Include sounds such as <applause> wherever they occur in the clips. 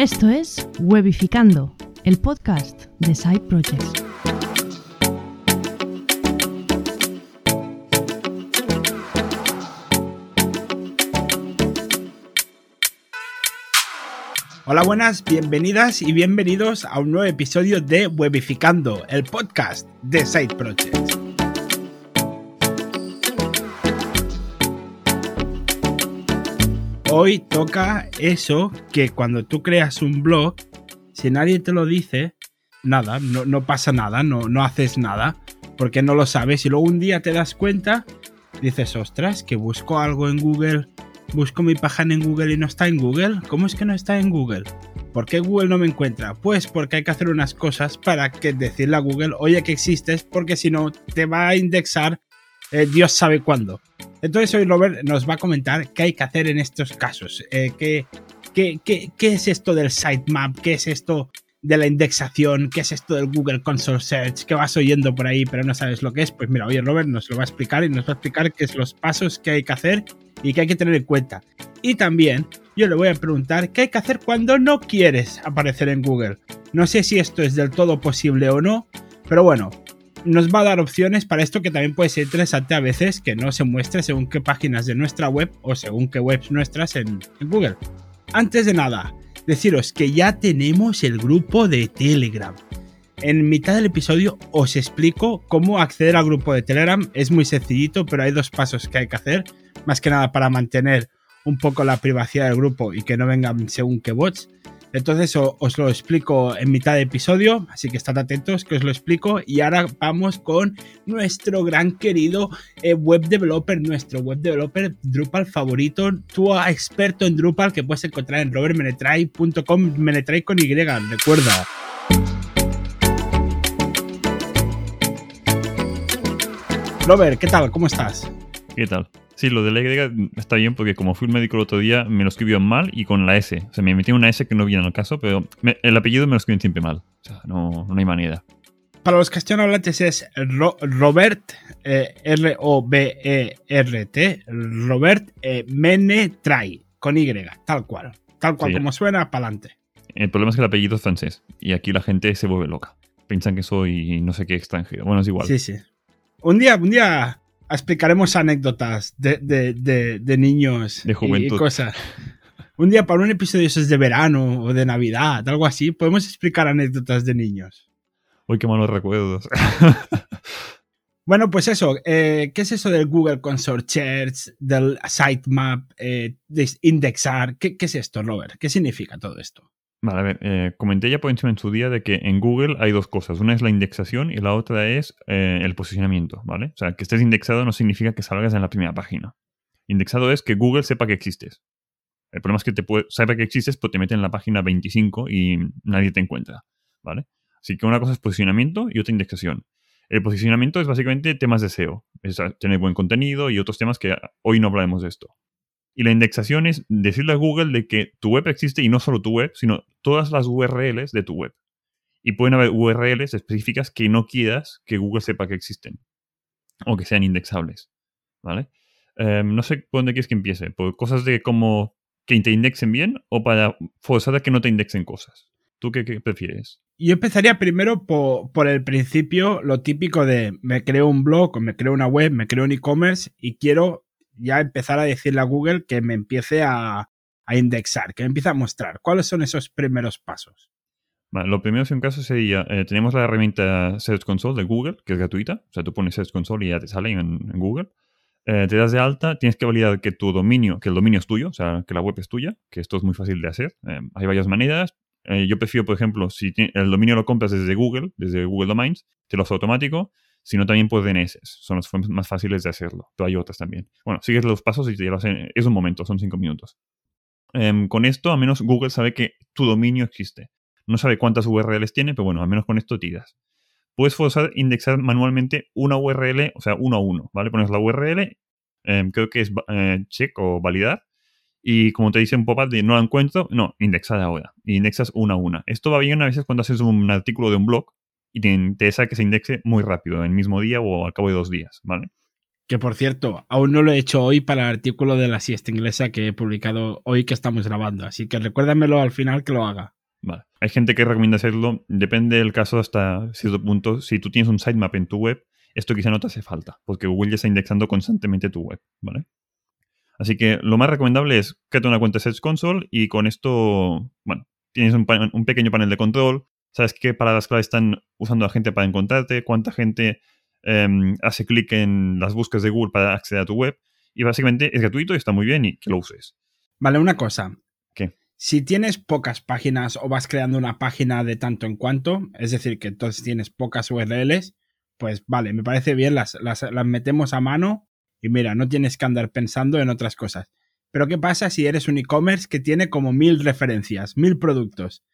Esto es Webificando, el podcast de Side Projects. Hola, buenas, bienvenidas y bienvenidos a un nuevo episodio de Webificando, el podcast de Side Projects. Hoy toca eso que cuando tú creas un blog, si nadie te lo dice, nada, no, pasa nada, no, no haces nada, porque no lo sabes y luego un día te das cuenta, dices, ostras, que busco algo en Google busco mi página en Google y no está en Google. ¿Cómo es que no está en Google? ¿Por qué Google no me encuentra? Pues porque hay que hacer unas cosas para que decirle a Google, oye que existes, porque si no te va a indexar eh, Dios sabe cuándo. Entonces hoy Robert nos va a comentar qué hay que hacer en estos casos. Eh, qué, es esto del sitemap? ¿Qué es esto de la indexación? ¿Qué es esto del Google Console Search? ¿Qué vas oyendo por ahí pero no sabes lo que es? Pues mira, hoy Robert nos lo va a explicar y nos va a explicar qué es los pasos que hay que hacer y que hay que tener en cuenta. Y también yo le voy a preguntar qué hay que hacer cuando no quieres aparecer en Google. No sé si esto es del todo posible o no, pero bueno, nos va a dar opciones para esto que también puede ser interesante a veces que no se muestre según qué páginas de nuestra web o según qué webs nuestras en, en Google. Antes de nada, deciros que ya tenemos el grupo de Telegram. En mitad del episodio os explico cómo acceder al grupo de Telegram. Es muy sencillito, pero hay dos pasos que hay que hacer más que nada para mantener un poco la privacidad del grupo y que no vengan según qué bots. Entonces os lo explico en mitad de episodio, así que estad atentos que os lo explico. Y ahora vamos con nuestro gran querido eh, web developer, nuestro web developer Drupal favorito, tu experto en Drupal que puedes encontrar en robertmenetray.com, menetray con Y, recuerda. Robert, ¿qué tal? ¿Cómo estás? ¿Qué tal? Sí, lo de la Y está bien porque como fui un médico el otro día, me lo escribió mal y con la S. O sea, me metí una S que no viene al caso, pero el apellido me lo escriben siempre mal. O sea, no, no hay manera. Para los castellanohablantes es Robert, eh, R-O-B-E-R-T, Robert eh, Menetray, con Y, tal cual. Tal cual como suena, para adelante. El problema es que el apellido es francés y aquí la gente se vuelve loca. Piensan que soy no sé qué extranjero. Bueno, es igual. Sí, sí. Un día, un día explicaremos anécdotas de, de, niños de y, cosas. Un día para un episodio eso es de verano o de Navidad, algo así, podemos explicar anécdotas de niños. Uy, qué malos recuerdos. <laughs> bueno, pues eso, eh, ¿qué es eso del Google Consort Search, del sitemap, eh, de indexar? ¿Qué, ¿Qué es esto, Robert? ¿Qué significa todo esto? Vale, a ver, eh, comenté ya por encima en su día de que en Google hay dos cosas. Una es la indexación y la otra es eh, el posicionamiento, ¿vale? O sea, que estés indexado no significa que salgas en la primera página. Indexado es que Google sepa que existes. El problema es que te puede, sepa que existes, pero te mete en la página 25 y nadie te encuentra, ¿vale? Así que una cosa es posicionamiento y otra indexación. El posicionamiento es básicamente temas de SEO, es tener buen contenido y otros temas que hoy no hablaremos de esto. Y la indexación es decirle a Google de que tu web existe y no solo tu web, sino todas las URLs de tu web. Y pueden haber URLs específicas que no quieras que Google sepa que existen o que sean indexables. ¿Vale? Em, no sé por dónde quieres que empiece. ¿Por cosas de como que te indexen bien o para forzar a que no te indexen cosas? ¿Tú qué, prefieres? Yo empezaría primero por, por, el principio, lo típico de me creo un blog me creo una web, me creo un e-commerce y quiero ya empezar a decirle a Google que me empiece a, indexar, que me empiece a mostrar. ¿Cuáles son esos primeros pasos? lo primero, en un caso, sería, eh, tenemos la herramienta Search Console de Google, que es gratuita. O sea, tú pones Search Console y ya te sale en, Google. Eh, te das de alta, tienes que validar que tu dominio, que el dominio es tuyo, o sea, que la web es tuya, que esto es muy fácil de hacer. Eh, hay varias maneras. yo prefiero, por ejemplo, si el dominio lo compras desde Google, desde Google Domains, te lo hace automático sino también por DNS. Son las formas más fáciles de hacerlo, pero hay otras también. Bueno, sigues los pasos y te lo hacen. Es un momento, son cinco minutos. Em, con esto, al menos Google sabe que tu dominio existe. No sabe cuántas URLs tiene, pero bueno, al menos con esto tiras. Puedes forzar indexar manualmente una URL, o sea, uno a uno, ¿vale? Pones la URL, em, creo que es eh, check o validar, y como te dice un pop-up de no la encuentro, no, indexar ahora. Indexas una a una. Esto va bien a veces cuando haces un artículo de un blog y te interesa que se indexe muy rápido, en el mismo día o al cabo de dos días, ¿vale? Que por cierto, aún no lo he hecho hoy para el artículo de la siesta inglesa que he publicado hoy que estamos grabando. Así que recuérdamelo al final que lo haga. Vale. Hay gente que recomienda hacerlo, depende del caso hasta cierto punto. Si tú tienes un sitemap en tu web, esto quizá no te hace falta, porque Google ya está indexando constantemente tu web, ¿vale? Así que lo más recomendable es crear una cuenta Search Console y con esto, bueno, tienes un, un pequeño panel de control, sabes qué palabras clave están usando la gente para encontrarte, cuánta gente em, hace clic en las búsquedas de Google para acceder a tu web. Y básicamente es gratuito y está muy bien y que lo uses. Vale, una cosa. ¿Qué? Si tienes pocas páginas o vas creando una página de tanto en cuanto, es decir, que entonces tienes pocas URLs, pues vale, me parece bien, las, las, las metemos a mano y mira, no tienes que andar pensando en otras cosas. Pero ¿qué pasa si eres un e-commerce que tiene como mil referencias, mil productos?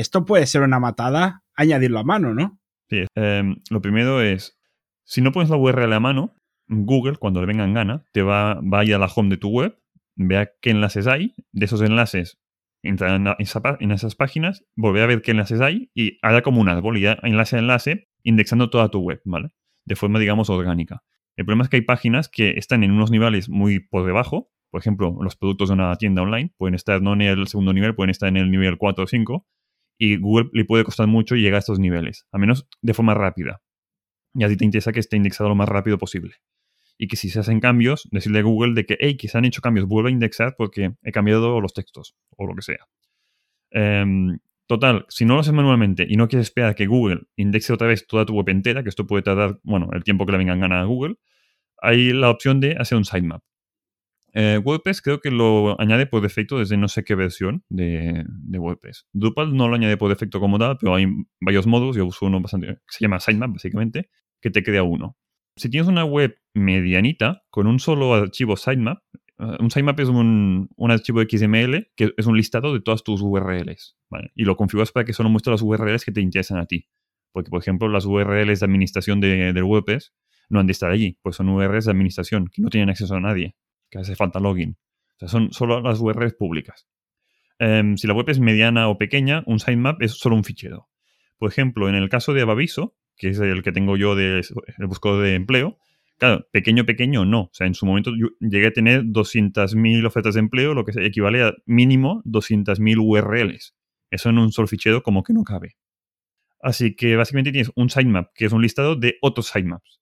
Esto puede ser una matada añadirlo a mano, ¿no? Sí. em, lo primero es, si no pones la URL a mano, Google, cuando le venga en gana, te va, a ir a la home de tu web, vea qué enlaces hay, de esos enlaces entra en, esas páginas, volver a ver qué enlaces hay y hará como un árbol y enlace a enlace indexando toda tu web, ¿vale? De forma, digamos, orgánica. El problema es que hay páginas que están en unos niveles muy por debajo. Por ejemplo, los productos de una tienda online pueden estar no en el segundo nivel, pueden estar en el nivel 4 o 5. Y Google le puede costar mucho llegar a estos niveles, a menos de forma rápida. Y a ti te interesa que esté indexado lo más rápido posible. Y que si se hacen cambios, decirle a Google de que, hey, que se han hecho cambios, vuelve a indexar porque he cambiado los textos o lo que sea. Em, total, si no lo haces manualmente y no quieres esperar que Google indexe otra vez toda tu web entera, que esto puede tardar, bueno, el tiempo que le vengan gana a Google, hay la opción de hacer un sitemap. Eh, WordPress creo que lo añade por defecto desde no sé qué versión de, WordPress. Drupal no lo añade por defecto como tal, pero hay varios modos. Yo uso uno bastante, se llama sitemap, básicamente, que te crea uno. Si tienes una web medianita con un solo archivo sitemap, uh, un sitemap es un, un, archivo XML que es un listado de todas tus URLs. Y lo configuras para que solo muestre las URLs que te interesan a ti. Porque, por ejemplo, las URLs de administración de, WordPress no han de estar allí, pues son URLs de administración que no tienen acceso a nadie, que hace falta login. O sea, son solo las URLs públicas. Um, si la web es mediana o pequeña, un sitemap es solo un fichero. Por ejemplo, en el caso de Abaviso, que es el que tengo yo de, buscador de empleo, claro, pequeño, pequeño no. O sea, en su momento llegué a tener 200.000 ofertas de empleo, lo que equivale a mínimo 200.000 URLs. Eso en un solo fichero como que no cabe. Así que básicamente tienes un sitemap, que es un listado de otros sitemaps.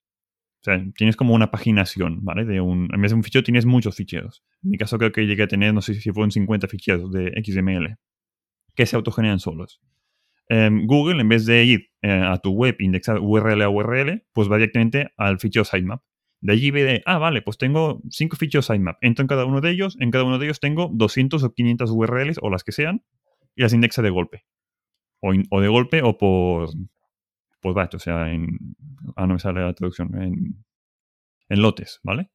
O sea, tienes como una paginación, ¿vale? De un, en vez de un fichero tienes muchos ficheros. En mi caso creo que llegué a tener, no sé si fueron 50 ficheros de XML que se autogeneran solos. Eh, Google, en vez de ir eh, a tu web, indexar URL a URL, pues va directamente al fichero sitemap. De allí ve de, ah, vale, pues tengo cinco ficheros sitemap. Entro en cada uno de ellos, en cada uno de ellos tengo 200 o 500 URLs o las que sean, y las indexa de golpe. O de golpe o por, por batch, o sea, en. Ah, no me sale la traducción. En, en lotes, ¿vale?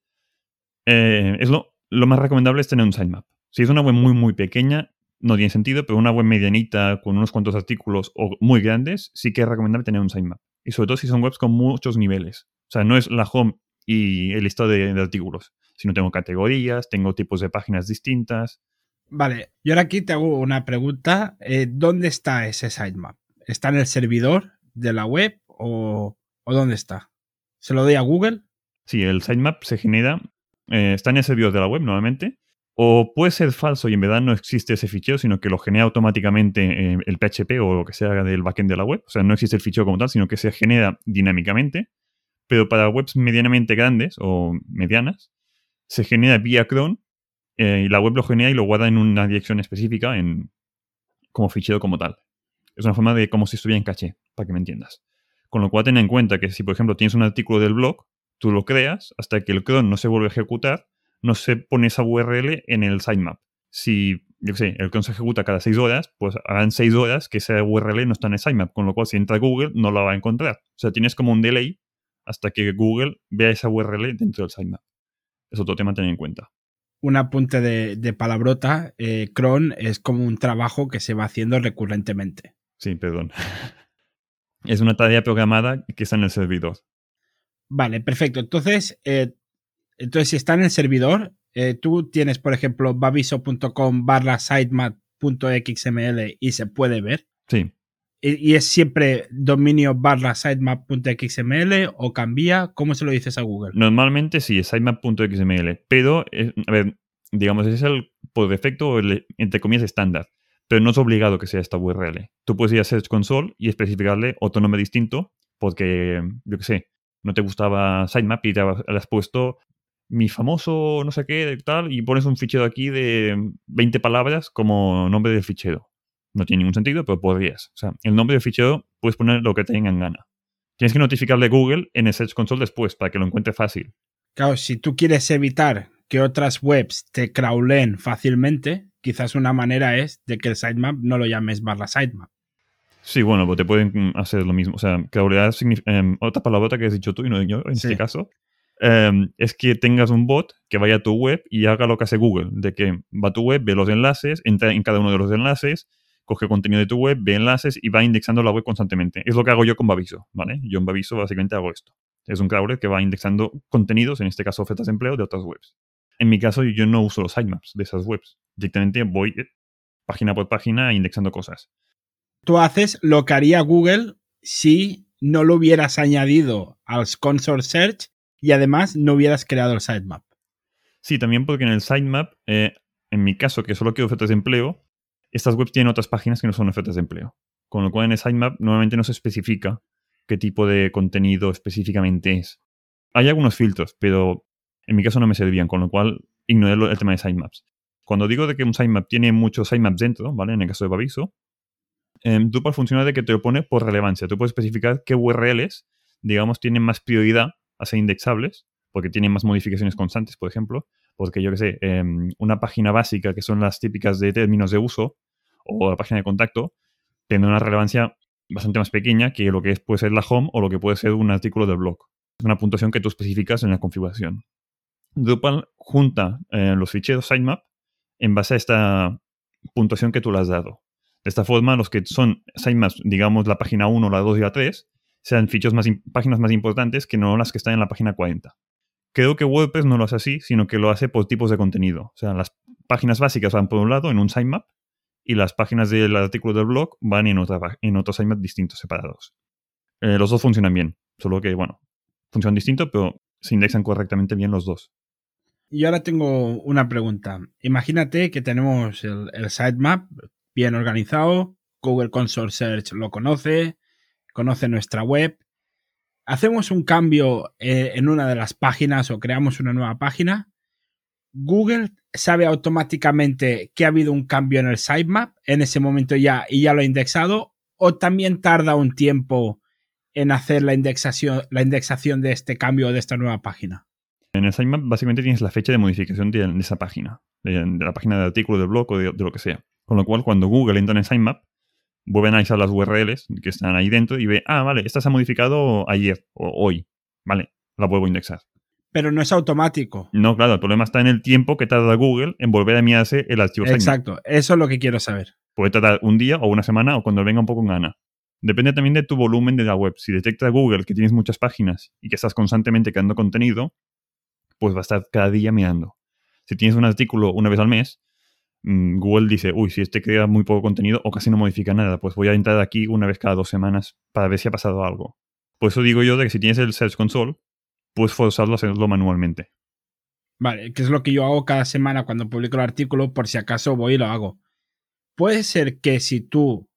Eh, es lo, lo, más recomendable es tener un sitemap. Si es una web muy, muy pequeña, no tiene sentido, pero una web medianita con unos cuantos artículos o muy grandes, sí que es recomendable tener un sitemap. Y sobre todo si son webs con muchos niveles. O sea, no es la home y el listado de, de artículos, sino tengo categorías, tengo tipos de páginas distintas. Vale, yo ahora aquí te hago una pregunta. Eh, ¿Dónde está ese sitemap? ¿Está en el servidor de la web o, o dónde está? ¿Se lo doy a Google? Sí, el sitemap se genera, eh, está en el servidor de la web normalmente, o puede ser falso y en verdad no existe ese fichero, sino que lo genera automáticamente eh, el PHP o lo que sea del backend de la web. O sea, no existe el fichero como tal, sino que se genera dinámicamente. Pero para webs medianamente grandes o medianas, se genera vía cron eh, y la web lo genera y lo guarda en una dirección específica en, como fichero como tal. Es una forma de como si estuviera en caché, para que me entiendas. Con lo cual ten en cuenta que si, por ejemplo, tienes un artículo del blog, tú lo creas hasta que el cron no se vuelve a ejecutar, no se pone esa URL en el sitemap. Si, yo qué sé, el cron se ejecuta cada 6 horas, pues harán 6 horas que esa URL no está en el sitemap, con lo cual si entra Google no la va a encontrar. O sea, tienes como un delay hasta que Google vea esa URL dentro del sitemap. Es otro tema a tener en cuenta. Un apunte de, de palabrota, eh, cron es como un trabajo que se va haciendo recurrentemente. Sí, perdón. <laughs> es una tarea programada que está en el servidor. Vale, perfecto. Entonces, eh, entonces si está en el servidor, eh, tú tienes, por ejemplo, babiso.com barra sitemap.xml y se puede ver. Sí. ¿Y y es siempre dominio barra sitemap.xml o cambia? ¿Cómo se lo dices a Google? Normalmente sí, es sitemap.xml, pero, eh, a ver, digamos, ese es el, por defecto, el, entre comillas, estándar. Pero no es obligado que sea esta URL. Tú puedes ir a Search Console y especificarle otro nombre distinto porque, yo qué sé, no te gustaba sitemap y te has puesto mi famoso no sé qué, tal, y pones un fichero aquí de 20 palabras como nombre del fichero. No tiene ningún sentido, pero podrías. O sea, el nombre del fichero puedes poner lo que te tengan gana. Tienes que notificarle a Google en el Search Console después para que lo encuentre fácil. Claro, si tú quieres evitar que otras webs te crawlen fácilmente, quizás una manera es de que el sitemap no lo llames barra sitemap. Sí, bueno, pues te pueden hacer lo mismo. O sea, crawlear significa. em, otra palabra que has dicho tú y no yo en Sí. este caso. em, es que tengas un bot que vaya a tu web y haga lo que hace Google. De que va a tu web, ve los enlaces, entra en cada uno de los enlaces, coge contenido de tu web, ve enlaces y va indexando la web constantemente. Es lo que hago yo con Baviso, ¿vale? Yo en Baviso básicamente hago esto. Es un crawler que va indexando contenidos, en este caso ofertas de empleo, de otras webs. En mi caso, yo no uso los sitemaps de esas webs. Directamente voy eh, página por página indexando cosas. Tú haces lo que haría Google si no lo hubieras añadido al console search y además no hubieras creado el sitemap. Sí, también porque en el sitemap, eh, en mi caso, que solo quiero ofertas de empleo, estas webs tienen otras páginas que no son ofertas de empleo. Con lo cual en el sitemap normalmente no se especifica qué tipo de contenido específicamente es. Hay algunos filtros, pero en mi caso no me servían, con lo cual ignoré el tema de sitemaps. Cuando digo de que un sitemap tiene muchos sitemaps dentro, ¿vale? En el caso de Baviso, eh, Drupal funciona de que te lo pone por relevancia. Tú puedes especificar qué URLs, digamos, tienen más prioridad a ser indexables, porque tienen más modificaciones constantes, por ejemplo, porque yo qué sé, em, una página básica que son las típicas de términos de uso o la página de contacto, tiene una relevancia bastante más pequeña que lo que puede ser la home o lo que puede ser un artículo del blog. Es una puntuación que tú especificas en la configuración. Drupal junta eh, los ficheros sitemap en base a esta puntuación que tú le has dado. De esta forma, los que son sitemaps, digamos la página 1, la 2 y la 3, sean ficheros más páginas más importantes que no las que están en la página 40. Creo que WordPress no lo hace así, sino que lo hace por tipos de contenido. O sea, las páginas básicas van por un lado en un sitemap y las páginas del artículo del blog van en, otra, en otros sitemaps distintos, separados. Eh, los dos funcionan bien, solo que, bueno, funcionan distinto, pero se indexan correctamente bien los dos. Y ahora tengo una pregunta. Imagínate que tenemos el, sitemap bien organizado, Google Console Search lo conoce, conoce nuestra web. Hacemos un cambio eh, en una de las páginas o creamos una nueva página. Google sabe automáticamente que ha habido un cambio en el sitemap en ese momento ya y ya lo ha indexado o también tarda un tiempo en hacer la indexación, la indexación de este cambio de esta nueva página. En el sitemap básicamente tienes la fecha de modificación de, de esa página, de, de la página de artículo, del blog o de, de lo que sea. Con lo cual, cuando Google entra en el sitemap, vuelve a analizar las URLs que están ahí dentro y ve, ah, vale, esta se ha modificado ayer o hoy. Vale, la vuelvo a indexar. Pero no es automático. No, claro, el problema está en el tiempo que tarda Google en volver a enviarse el archivo sitemap. Exacto, eso es lo que quiero saber. Puede tardar un día o una semana o cuando venga un poco en gana. Depende también de tu volumen de la web. Si detecta Google que tienes muchas páginas y que estás constantemente creando contenido, pues va a estar cada día mirando. Si tienes un artículo una vez al mes, mm, Google dice, uy, si este crea muy poco contenido o casi no modifica nada, pues voy a entrar aquí una vez cada dos semanas para ver si ha pasado algo. Por eso digo yo de que si tienes el Search Console, puedes forzarlo a hacerlo manualmente. Vale, que es lo que yo hago cada semana cuando publico el artículo, por si acaso voy y lo hago. Puede ser que si tú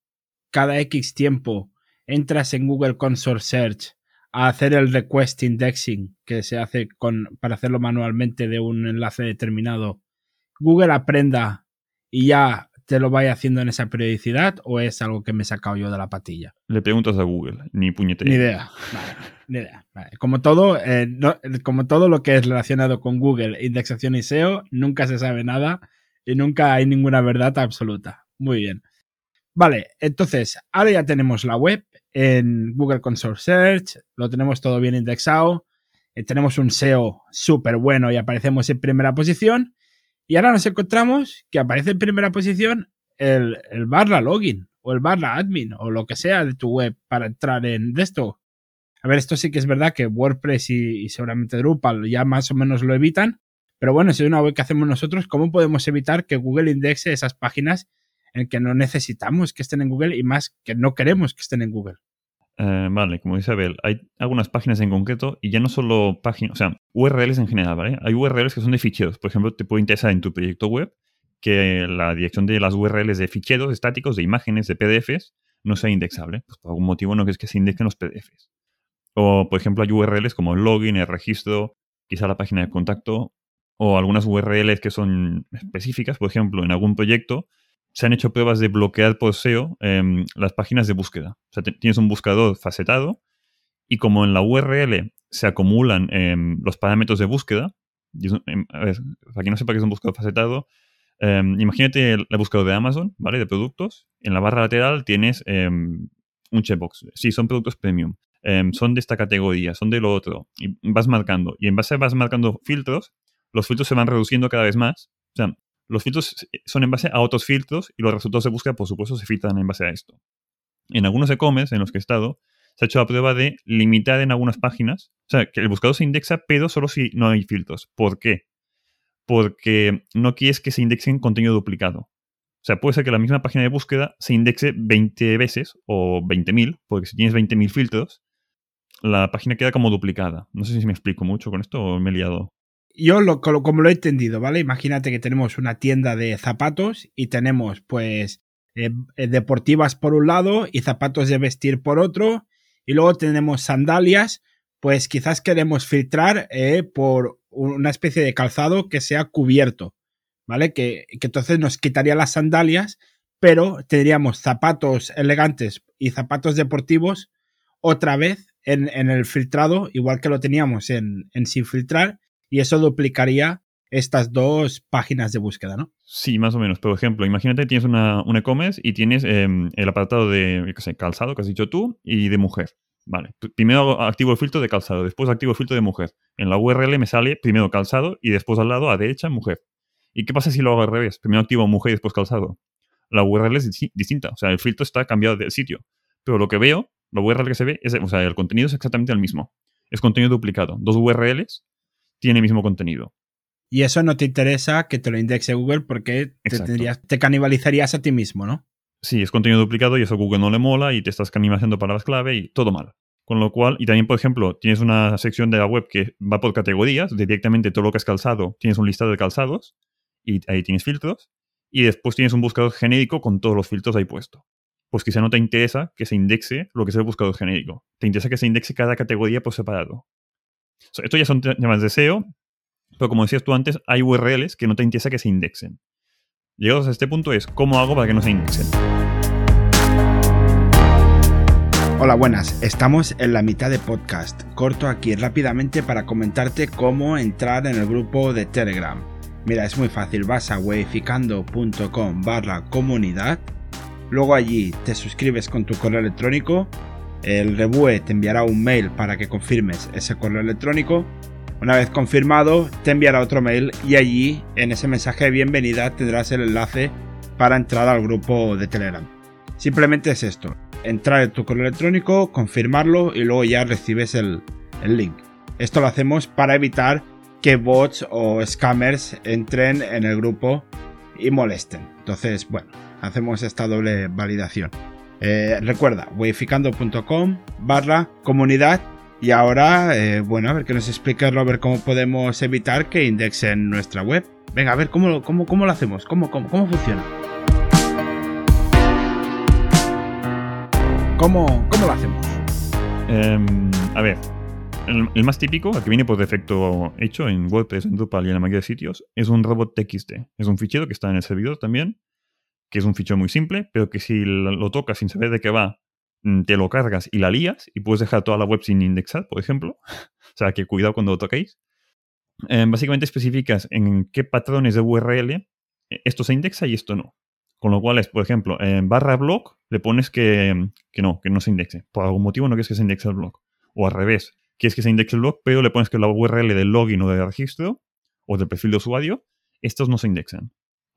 cada X tiempo entras en Google Console Search a hacer el request indexing que se hace con, para hacerlo manualmente de un enlace determinado, Google aprenda y ya te lo vaya haciendo en esa periodicidad o es algo que me he sacado yo de la patilla? Le preguntas a Google, ni puñetera. Ni idea. Vale, ni idea. Vale. Como todo, eh, no- como todo lo que es relacionado con Google, indexación y SEO, nunca se sabe nada y nunca hay ninguna verdad absoluta. Muy bien. Vale, entonces, ahora ya tenemos la web en Google Console Search, lo tenemos todo bien indexado, eh, tenemos un SEO súper bueno y aparecemos en primera posición. Y ahora nos encontramos que aparece en primera posición el, el barra login o el barra admin o lo que sea de tu web para entrar en esto. A ver, esto sí que es verdad que WordPress y, y seguramente Drupal ya más o menos lo evitan, pero bueno, si es una web que hacemos nosotros, ¿cómo podemos evitar que Google indexe esas páginas en que no necesitamos que estén en Google y más que no queremos que estén en Google. Eh, vale, como dice Abel, hay algunas páginas en concreto y ya no solo páginas, o sea, URLs en general, ¿vale? Hay URLs que son de ficheros. Por ejemplo, te puede interesar en tu proyecto web que la dirección de las URLs de ficheros estáticos, de imágenes, de PDFs, no sea indexable. Pues por algún motivo no quieres que se indexen los PDFs. O, por ejemplo, hay URLs como el login, el registro, quizá la página de contacto, o algunas URLs que son específicas. Por ejemplo, en algún proyecto se han hecho pruebas de bloquear por SEO em, las páginas de búsqueda. O sea, tienes un buscador facetado y como en la URL se acumulan em, los parámetros de búsqueda, em, a ver, para no sepa qué es un buscador facetado, imagínate el, buscador de Amazon, ¿vale? De productos. En la barra lateral tienes un checkbox. Sí, son productos premium. son de esta categoría, son de lo otro. Y vas marcando. Y en base a vas marcando filtros, los filtros se van reduciendo cada vez más. O sea, los filtros son en base a otros filtros y los resultados de búsqueda, por supuesto, se filtran en base a esto. En algunos e-commerce en los que he estado, se ha hecho la prueba de limitar en algunas páginas, o sea, que el buscador se indexa, pero solo si no hay filtros. ¿Por qué? Porque no quieres que se indexen contenido duplicado. O sea, puede ser que la misma página de búsqueda se indexe 20 veces o 20.000, porque si tienes 20.000 filtros, la página queda como duplicada. No sé si me explico mucho con esto o me he liado yo lo, como lo he entendido, ¿vale? Imagínate que tenemos una tienda de zapatos y tenemos pues eh, eh, deportivas por un lado y zapatos de vestir por otro y luego tenemos sandalias, pues quizás queremos filtrar eh, por una especie de calzado que sea cubierto, ¿vale? Que, que entonces nos quitaría las sandalias, pero tendríamos zapatos elegantes y zapatos deportivos otra vez en, en el filtrado, igual que lo teníamos en, en sin filtrar y eso duplicaría estas dos páginas de búsqueda, ¿no? Sí, más o menos. Por ejemplo, imagínate que tienes una, un e-commerce y tienes em, el apartado de qué sé, calzado, que has dicho tú, y de mujer. Vale, primero activo el filtro de calzado, después activo el filtro de mujer. En la URL me sale primero calzado y después al lado a derecha mujer. ¿Y qué pasa si lo hago al revés? Primero activo mujer y después calzado. La URL es distinta, o sea, el filtro está cambiado del sitio. Pero lo que veo, la URL que se ve, es, o sea, el contenido es exactamente el mismo. Es contenido duplicado. Dos URLs tiene el mismo contenido. Y eso no te interesa que te lo indexe Google porque te, te canibalizarías a ti mismo, ¿no? Sí, es contenido duplicado y eso a Google no le mola y te estás canibalizando palabras clave y todo mal. Con lo cual, y también, por ejemplo, tienes una sección de la web que va por categorías, directamente todo lo que es calzado, tienes un listado de calzados y ahí tienes filtros. Y después tienes un buscador genérico con todos los filtros ahí puesto. Pues quizá no te interesa que se indexe lo que es el buscador genérico. Te interesa que se indexe cada categoría por separado. Esto ya son temas de SEO, pero como decías tú antes, hay URLs que no te interesa que se indexen. Llegados a este punto es, ¿cómo hago para que no se indexen? Hola, buenas. Estamos en la mitad de podcast. Corto aquí rápidamente para comentarte cómo entrar en el grupo de Telegram. Mira, es muy fácil. Vas a weificando.com barra comunidad. Luego allí te suscribes con tu correo electrónico el Rebue te enviará un mail para que confirmes ese correo electrónico. Una vez confirmado, te enviará otro mail y allí, en ese mensaje de bienvenida, tendrás el enlace para entrar al grupo de Telegram. Simplemente es esto, entrar en tu correo electrónico, confirmarlo y luego ya recibes el, el link. Esto lo hacemos para evitar que bots o scammers entren en el grupo y molesten. Entonces, bueno, hacemos esta doble validación. Eh, recuerda, weificando.com barra comunidad. Y ahora, eh, bueno, a ver que nos explique Robert cómo podemos evitar que indexen nuestra web. Venga, a ver cómo, cómo, cómo lo hacemos, cómo, cómo, cómo funciona. ¿Cómo, cómo lo hacemos? Em, a ver, el, más típico, el que viene por defecto hecho en WordPress, en Drupal y en la mayoría de sitios, es un robot TXT. Es un fichero que está en el servidor también que es un fichero muy simple, pero que si lo tocas sin saber de qué va, mm, te lo cargas y la lías y puedes dejar toda la web sin indexar, por ejemplo. <laughs> o sea, que cuidado cuando lo toquéis. Eh, básicamente especificas en qué patrones de URL eh, esto se indexa y esto no. Con lo cual es, por ejemplo, en barra blog le pones que, que, no, que no se indexe. Por algún motivo no quieres que se indexe el blog. O al revés, quieres que se indexe el blog, pero le pones que la URL del login o del registro o del perfil de usuario, estos no se indexan.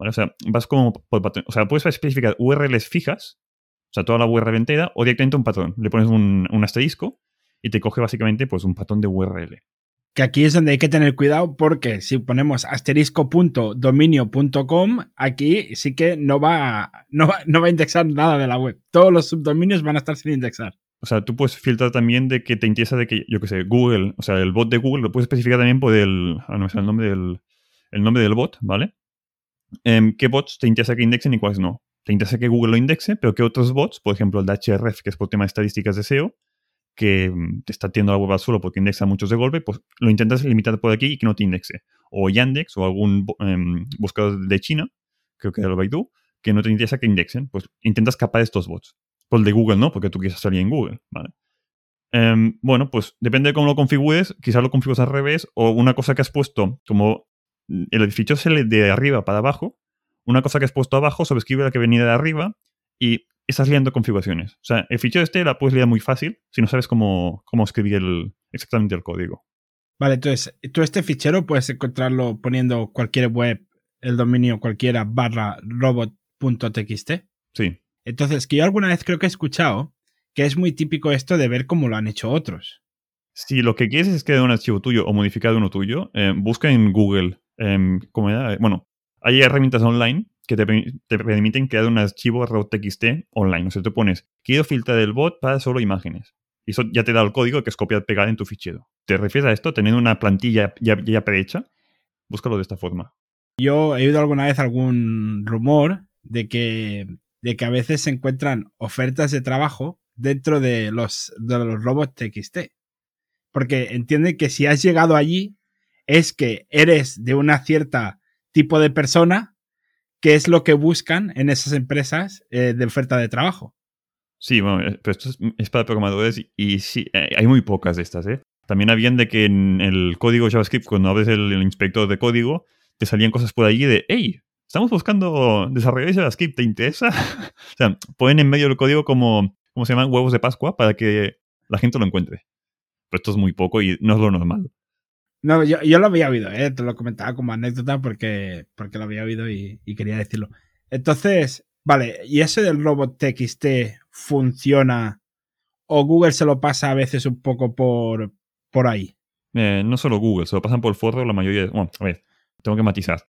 O sea, vas como por patrón. O sea, puedes especificar URLs fijas, o sea, toda la URL entera, o directamente un patrón. Le pones un, asterisco y te coge básicamente pues, un patrón de URL. Que aquí es donde hay que tener cuidado porque si ponemos asterisco.dominio.com, aquí sí que no va, no, va, no va a indexar nada de la web. Todos los subdominios van a estar sin indexar. O sea, tú puedes filtrar también de que te interesa de que, yo qué sé, Google, o sea, el bot de Google lo puedes especificar también por el, ah, no el nombre del, el nombre del bot, ¿vale? Em, ¿Qué bots te interesa que indexen y cuáles no? Te interesa que Google lo indexe, pero que otros bots, por ejemplo el de HRF, que es por tema de estadísticas de SEO, que mm, te está tiendo la web al suelo porque indexa muchos de golpe, pues lo intentas limitar por aquí y que no te indexe. O Yandex o algún em, buscador de China, creo que era el Baidu, que no te interesa que indexen, pues intentas capar estos bots. Por el de Google no, porque tú quieres salir en Google. Em, bueno, pues depende de cómo lo configures, quizás lo configures al revés, o una cosa que has puesto, como el fichero se le de arriba para abajo, una cosa que has puesto abajo sobrescribe la que venía de arriba y estás liando configuraciones. O sea, el fichero este la puedes liar muy fácil si no sabes cómo, cómo escribir el, exactamente el código. Vale, entonces, tú este fichero puedes encontrarlo poniendo cualquier web, el dominio cualquiera barra robot.txt. Sí. Entonces, que yo alguna vez creo que he escuchado que es muy típico esto de ver cómo lo han hecho otros. Si lo que quieres es que un archivo tuyo o modificar uno tuyo, eh, busca en Google, eh, ¿cómo era? Bueno, hay herramientas online que te, permiten crear un archivo ROT.txt online. O sea, te pones, quiero filtrar el bot para solo imágenes. Y eso ya te da el código que es copiar pegar en tu fichero. ¿Te refieres a esto? Teniendo una plantilla ya, ya prehecha, búscalo de esta forma. Yo he oído alguna vez algún rumor de que, de que a veces se encuentran ofertas de trabajo dentro de los, de los robots TXT. Porque entienden que si has llegado allí es que eres de una cierta tipo de persona que es lo que buscan en esas empresas eh, de oferta de trabajo. Sí, bueno, eh, pero esto es, para programadores y, sí, eh, hay muy pocas de estas. También habían de que en el código JavaScript, cuando abres el, inspector de código, te salían cosas por allí de, hey, estamos buscando desarrollar JavaScript, ¿te interesa? <laughs> o sea, ponen en medio del código como, ¿cómo se llaman? Huevos de Pascua para que la gente lo encuentre. Pero esto es muy poco y no es lo normal. No, yo, yo, lo había oído, ¿eh? te lo comentaba como anécdota porque, porque lo había oído y, quería decirlo. Entonces, vale, ¿y ese del robot TXT funciona o Google se lo pasa a veces un poco por, por ahí? Eh, no solo Google, se lo pasan por el forro la mayoría de... Bueno, a ver, tengo que matizar.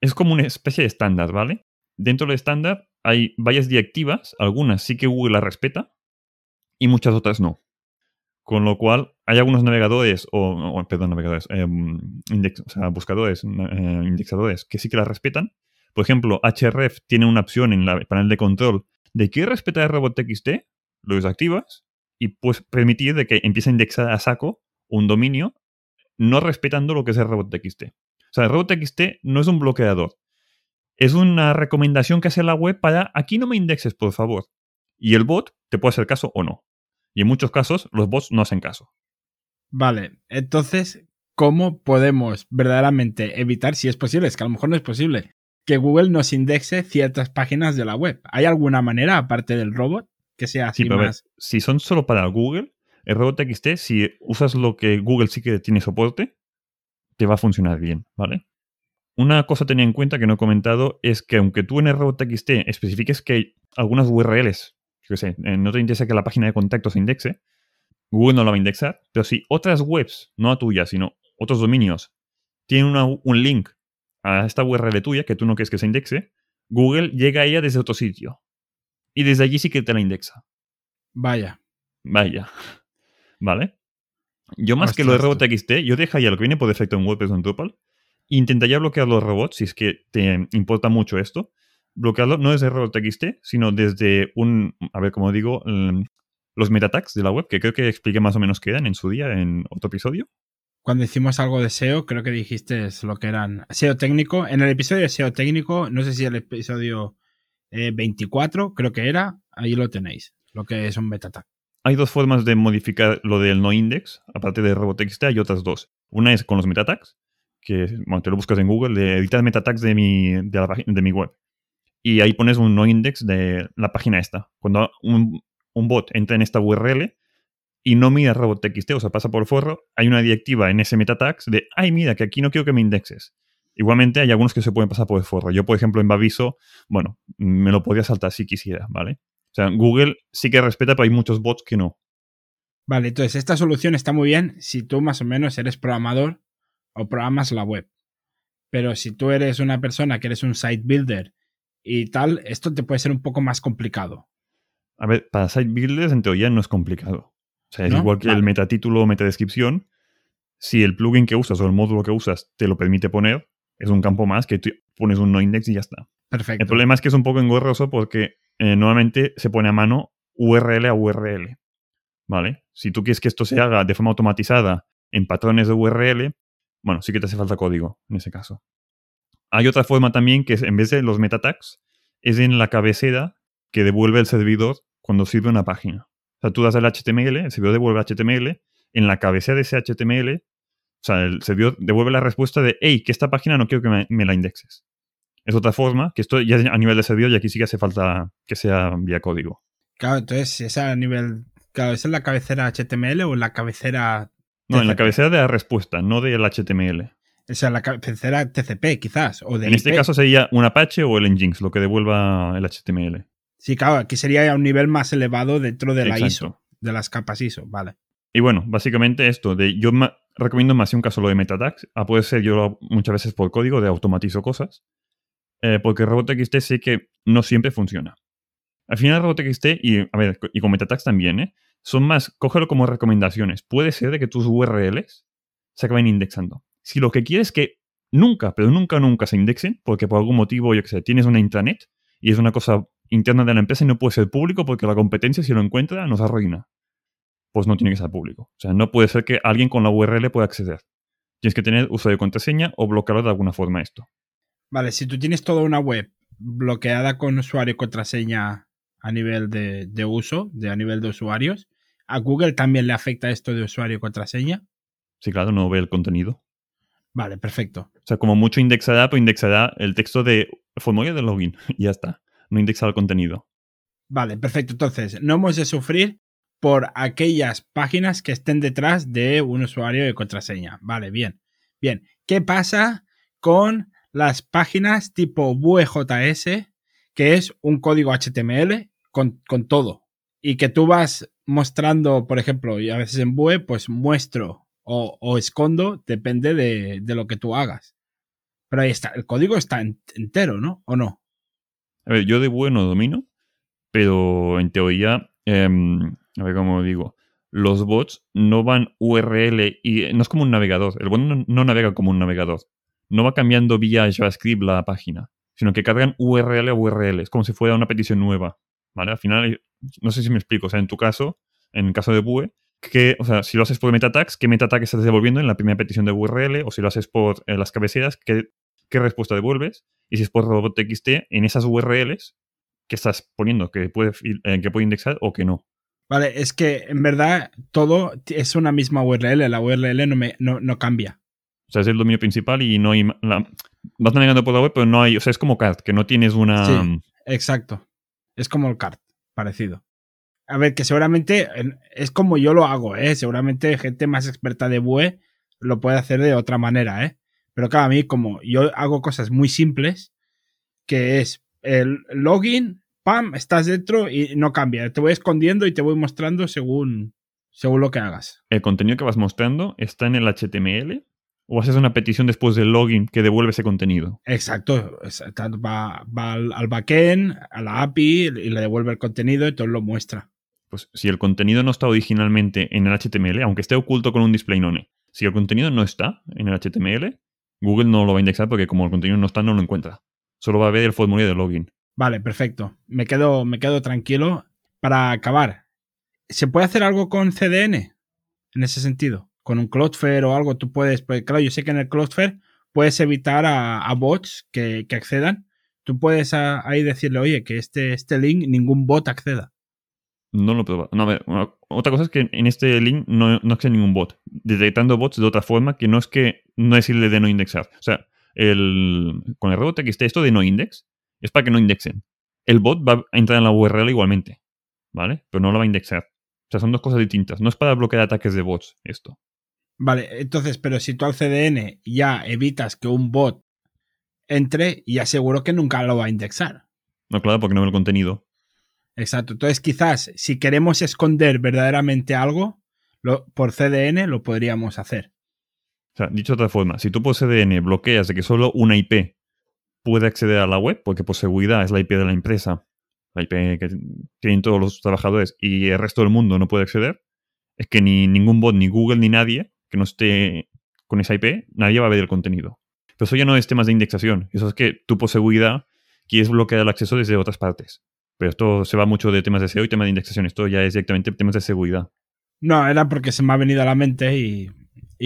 Es como una especie de estándar, ¿vale? Dentro del estándar hay varias directivas, algunas sí que Google las respeta y muchas otras no. Con lo cual, hay algunos navegadores, o, perdón, navegadores, em, buscadores, eh, indexadores, que sí que la respetan. Por ejemplo, Href tiene una opción en el panel de control de que respeta el robot.txt, lo desactivas y pues permitir de que empiece a indexar a saco un dominio no respetando lo que es el robot.txt. O sea, el robot.txt no es un bloqueador. Es una recomendación que hace la web para aquí no me indexes, por favor. Y el bot te puede hacer caso o no. Y en muchos casos los bots no hacen caso. Vale, entonces, ¿cómo podemos verdaderamente evitar, si es posible, es que a lo mejor no es posible, que Google nos indexe ciertas páginas de la web? ¿Hay alguna manera, aparte del robot, que sea así más? si son solo para Google, el robot XT, si usas lo que Google sí que tiene soporte, te va a funcionar bien, ¿vale? Una cosa a tener en cuenta que no he comentado es que aunque tú en el robot XT especifiques que hay algunas URLs sé, eh, no te interesa que la página de contacto se indexe, Google no la va a indexar, pero si otras webs, no a tuya, sino otros dominios, tienen un link a esta URL tuya que tú no quieres que se indexe, Google llega a ella desde otro sitio. Y desde allí sí que te la indexa. Vaya. Vaya. <laughs> ¿Vale? Yo más que lo de robot.txt, yo dejaría lo que viene por defecto en WordPress o en Drupal. Intentaría bloquear los robots si es que te importa mucho esto bloquearlo no desde robot.txt, sino desde un, a ver, como digo, los metatags de la web, que creo que expliqué más o menos qué eran en su día en otro episodio. Cuando hicimos algo de SEO, creo que dijiste lo que eran SEO técnico. En el episodio de SEO técnico, no sé si el episodio 24, eh, creo que era, ahí lo tenéis, lo que es un metatag. Hay dos formas de modificar lo del no index, aparte de robot.txt hay otras dos. Una es con los metatags, que bueno, te lo buscas en Google, de editar metatags de mi, de, la, de mi web y ahí pones un no index de la página esta. Cuando un, bot entra en esta URL y no mira robot.txt, o sea, pasa por forro, hay una directiva en ese metatags de, ay, mira, que aquí no quiero que me indexes. Igualmente hay algunos que se pueden pasar por el forro. Yo, por ejemplo, en Baviso, bueno, me lo podría saltar si quisiera, ¿vale? O sea, Google sí que respeta, pero hay muchos bots que no. Vale, entonces esta solución está muy bien si tú más o menos eres programador o programas la web. Pero si tú eres una persona que eres un site builder y tal, esto te puede ser un poco más complicado. A ver, para site builders en teoría no es complicado. O sea, es ¿No? igual que Vale. el metatítulo o metadescripción. Si el plugin que usas o el módulo que usas te lo permite poner, es un campo más que tú pones un no index y ya está. Perfecto. El problema es que es un poco engorroso porque eh, nuevamente se pone a mano URL a URL. ¿Vale? Si tú quieres que esto se haga de forma automatizada en patrones de URL, bueno, sí que te hace falta código en ese caso. Hay otra forma también que es, en vez de los meta tags, es en la cabecera que devuelve el servidor cuando sirve una página. O sea, tú das el HTML, el servidor devuelve HTML, en la cabecera de ese HTML, o sea, el servidor devuelve la respuesta de, hey, que esta página no quiero que me, me la indexes. Es otra forma, que esto ya es a nivel de servidor y aquí sí que hace falta que sea vía código. Claro, entonces, si es a nivel. Claro, ¿es en la cabecera HTML o en la cabecera. No, en la cabecera de la respuesta, no del HTML. O sea, la cabecera TCP, quizás. O En este IP. caso sería un Apache o el Nginx, lo que devuelva el HTML. Sí, claro, aquí sería a un nivel más elevado dentro de la Exacto. ISO, de las capas ISO, vale. Y bueno, básicamente esto, de yo ma- recomiendo más si un caso lo de metatags, a puede ser yo lo muchas veces por código de automatizo cosas, eh, porque RobotXT sé que no siempre funciona. Al final RobotXT, y a ver, y con metatags también, ¿eh? son más, cógelo como recomendaciones. Puede ser de que tus URLs se acaben indexando. Si lo que quieres es que nunca, pero nunca, nunca se indexen, porque por algún motivo, yo que sé, tienes una intranet y es una cosa interna de la empresa y no puede ser público porque la competencia, si lo encuentra, nos arruina pues no tiene que ser público. O sea, no puede ser que alguien con la URL pueda acceder. Tienes que tener usuario y contraseña o bloquearlo de alguna forma esto. Vale, si tú tienes toda una web bloqueada con usuario y contraseña a nivel de, de uso, de a nivel de usuarios, ¿a Google también le afecta esto de usuario y contraseña? Sí, claro, no ve el contenido. Vale, perfecto. O sea, como mucho indexará, pues indexará el texto de formulario de login <laughs> y ya está. No indexará el contenido. Vale, perfecto. Entonces, no hemos de sufrir por aquellas páginas que estén detrás de un usuario y contraseña. Vale, bien. Bien. ¿Qué pasa con las páginas tipo VueJS, que es un código HTML con, con todo? Y que tú vas mostrando, por ejemplo, y a veces en Vue, pues muestro o, escondo, depende de, de lo que tú hagas. Pero ahí está, el código está en- entero, ¿no? ¿O no? A ver, yo de Vue no domino, pero en teoría, em, a ver cómo digo, los bots no van URL y no es como un navegador. El bot no, no navega como un navegador. No va cambiando vía JavaScript la página, sino que cargan URL a URL. Es como si fuera una petición nueva. ¿Vale? Al final, no sé si me explico. O sea, en tu caso, en el caso de Vue, que, o sea, si lo haces por metatags, ¿qué metatags estás devolviendo en la primera petición de URL? O si lo haces por eh, las cabeceras, ¿qué, ¿qué respuesta devuelves? Y si es por robot.txt, en esas URLs que estás poniendo que puede, eh, que puede indexar o que no. Vale, es que en verdad todo es una misma URL, la URL no, me, no, no cambia. O sea, es el dominio principal y no hay... la- vas navegando por la web, pero no hay... O sea, es como CART, que no tienes una... Sí. Exacto. Es como el CART, parecido. A ver, que seguramente en- es como yo lo hago, ¿eh? Seguramente gente más experta de Vue lo puede hacer de otra manera, ¿eh? Pero claro, a mí como yo hago cosas muy simples, que es el login, pam, estás dentro y no cambia. Te voy escondiendo y te voy mostrando según, según lo que hagas. El contenido que vas mostrando está en el HTML o haces una petición después del login que devuelve ese contenido. Exacto. Exacto. Va, va al, al backend, a la API y le devuelve el contenido y todo lo muestra. Pues si el contenido no está originalmente en el HTML, aunque esté oculto con un display none, si el contenido no está en el HTML, Google no lo va a indexar porque como el contenido no está, no lo encuentra. Solo va a ver el formulario de login. Vale, perfecto. Me quedo, me quedo tranquilo. Para acabar, ¿se puede hacer algo con CDN en ese sentido? Con un Cloudflare o algo, tú puedes, pues claro, yo sé que en el Cloudflare puedes evitar a, bots que, accedan. Tú puedes ahí decirle, oye, que este, este link ningún bot acceda. No lo he probado. No, a ver, una- otra cosa es que en este link no, no existe ningún bot. Detectando bots de otra forma que no es que no decirle de no indexar. O sea, el, con el robot que esté esto de no index es para que no indexen. El bot va a entrar en la URL igualmente, ¿vale? Pero no lo va a indexar. O sea, son dos cosas distintas. No es para bloquear ataques de bots esto. Vale, entonces, pero si tú al CDN ya evitas que un bot entre, ya seguro que nunca lo va a indexar. No, claro, porque no ve el contenido. Exacto. Entonces, quizás si queremos esconder verdaderamente algo, por CDN lo podríamos hacer. O sea, dicho de otra forma, si tú por CDN bloqueas de que solo una IP puede acceder a la web, porque por seguridad es la IP de la empresa, la IP que tienen todos los trabajadores y el resto del mundo no puede acceder, es que ni ningún bot, ni Google, ni nadie que no esté con esa IP, nadie va a ver el contenido. Pero eso ya no es temas de indexación. Eso es que tú por seguridad quieres bloquear el acceso desde otras partes. Pero esto se va mucho de temas de SEO y temas de indexación. Esto ya es directamente temas de seguridad. No, era porque se me ha venido a la mente y,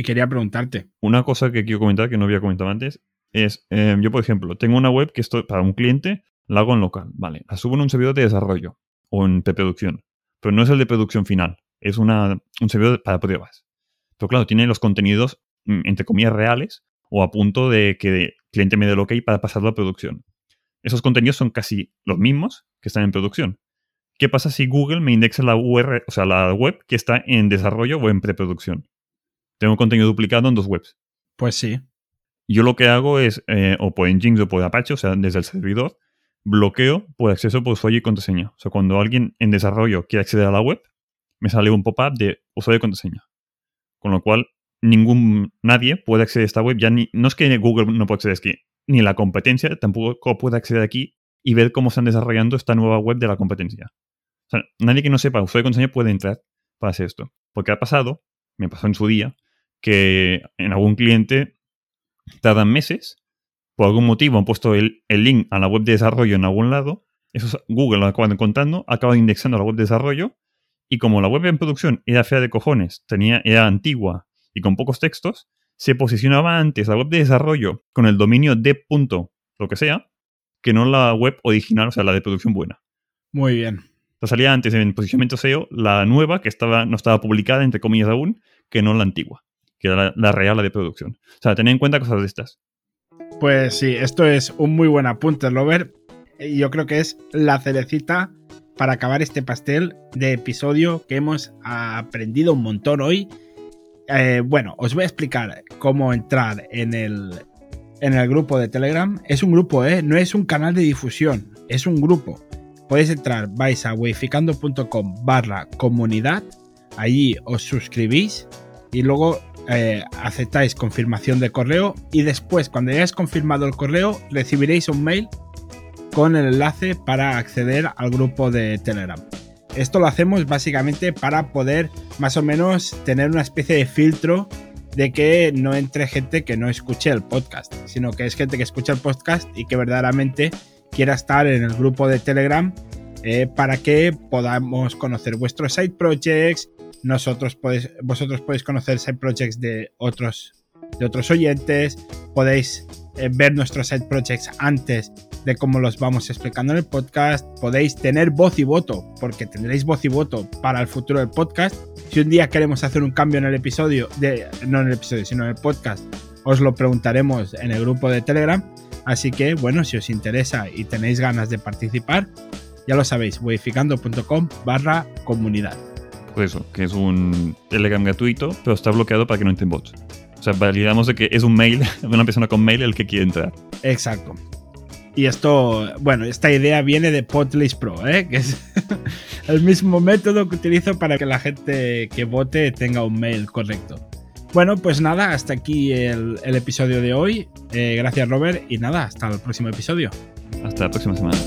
quería preguntarte. Una cosa que quiero comentar que no había comentado antes es, em, yo por ejemplo, tengo una web que estoy para un cliente, la hago en local, ¿vale? La subo en un servidor de desarrollo o en preproducción. Pero no es el de producción final, es una, un servidor para pruebas. Pero claro, tiene los contenidos, mm, entre comillas, reales o a punto de que el cliente me dé el ok para pasarlo a producción. Esos contenidos son casi los mismos que están en producción. ¿Qué pasa si Google me indexa la URL, o sea, la web que está en desarrollo o en preproducción? Tengo contenido duplicado en dos webs. Pues sí. Yo lo que hago es, eh, o por Nginx o por Apache, o sea, desde el servidor, bloqueo por acceso por usuario y contraseña. O sea, cuando alguien en desarrollo quiere acceder a la web, me sale un pop-up de usuario y contraseña. Con lo cual, ningún, nadie puede acceder a esta web. Ya ni, no es que Google no pueda acceder, es que ni la competencia tampoco puede acceder aquí y ver cómo están desarrollando esta nueva web de la competencia. Nadie que no sepa usuario y contraseña puede entrar para hacer esto. Porque ha pasado, me pasó en su día, que en algún cliente tardan meses, por algún motivo han puesto el, link a la web de desarrollo en algún lado, eso Google lo acaba encontrando, acaba indexando la web de desarrollo, y como la web en producción era fea de cojones, tenía, era antigua y con pocos textos, se posicionaba antes la web de desarrollo con el dominio de punto, lo que sea, que no la web original, o sea, la de producción buena. Muy bien. Salía antes en posicionamiento SEO la nueva, que estaba, no estaba publicada, entre comillas aún, que no la antigua, que era la, real, la de producción. O sea, tened en cuenta cosas de estas. Pues sí, esto es un muy buen apunte, Robert. Yo creo que es la cerecita para acabar este pastel de episodio que hemos aprendido un montón hoy eh, bueno, os voy a explicar cómo entrar en el, en el grupo de Telegram. Es un grupo, ¿eh? No es un canal de difusión, es un grupo. Podéis entrar, vais a weificando.com barra comunidad, allí os suscribís y luego eh, aceptáis confirmación de correo y después cuando hayáis confirmado el correo recibiréis un mail con el enlace para acceder al grupo de Telegram. Esto lo hacemos básicamente para poder más o menos tener una especie de filtro de que no entre gente que no escuche el podcast, sino que es gente que escucha el podcast y que verdaderamente quiera estar en el grupo de Telegram eh, para que podamos conocer vuestros side projects. Nosotros podéis, vosotros podéis conocer side projects de otros, de otros oyentes, podéis eh, ver nuestros side projects antes de cómo los vamos explicando en el podcast. Podéis tener voz y voto, porque tendréis voz y voto para el futuro del podcast. Si un día queremos hacer un cambio en el episodio, de, no en el episodio, sino en el podcast, os lo preguntaremos en el grupo de Telegram. Así que, bueno, si os interesa y tenéis ganas de participar, ya lo sabéis, modificando.com barra comunidad. Pues eso, que es un Telegram gratuito, pero está bloqueado para que no entren bots. O sea, validamos de que es un mail, <laughs> una persona con mail el que quiere entrar. Exacto. Y esto, bueno, esta idea viene de Podlist Pro, ¿eh? que es <laughs> el mismo método que utilizo para que la gente que vote tenga un mail correcto. Bueno, pues nada, hasta aquí el, episodio de hoy. Eh, gracias Robert y nada, hasta el próximo episodio. Hasta la próxima semana.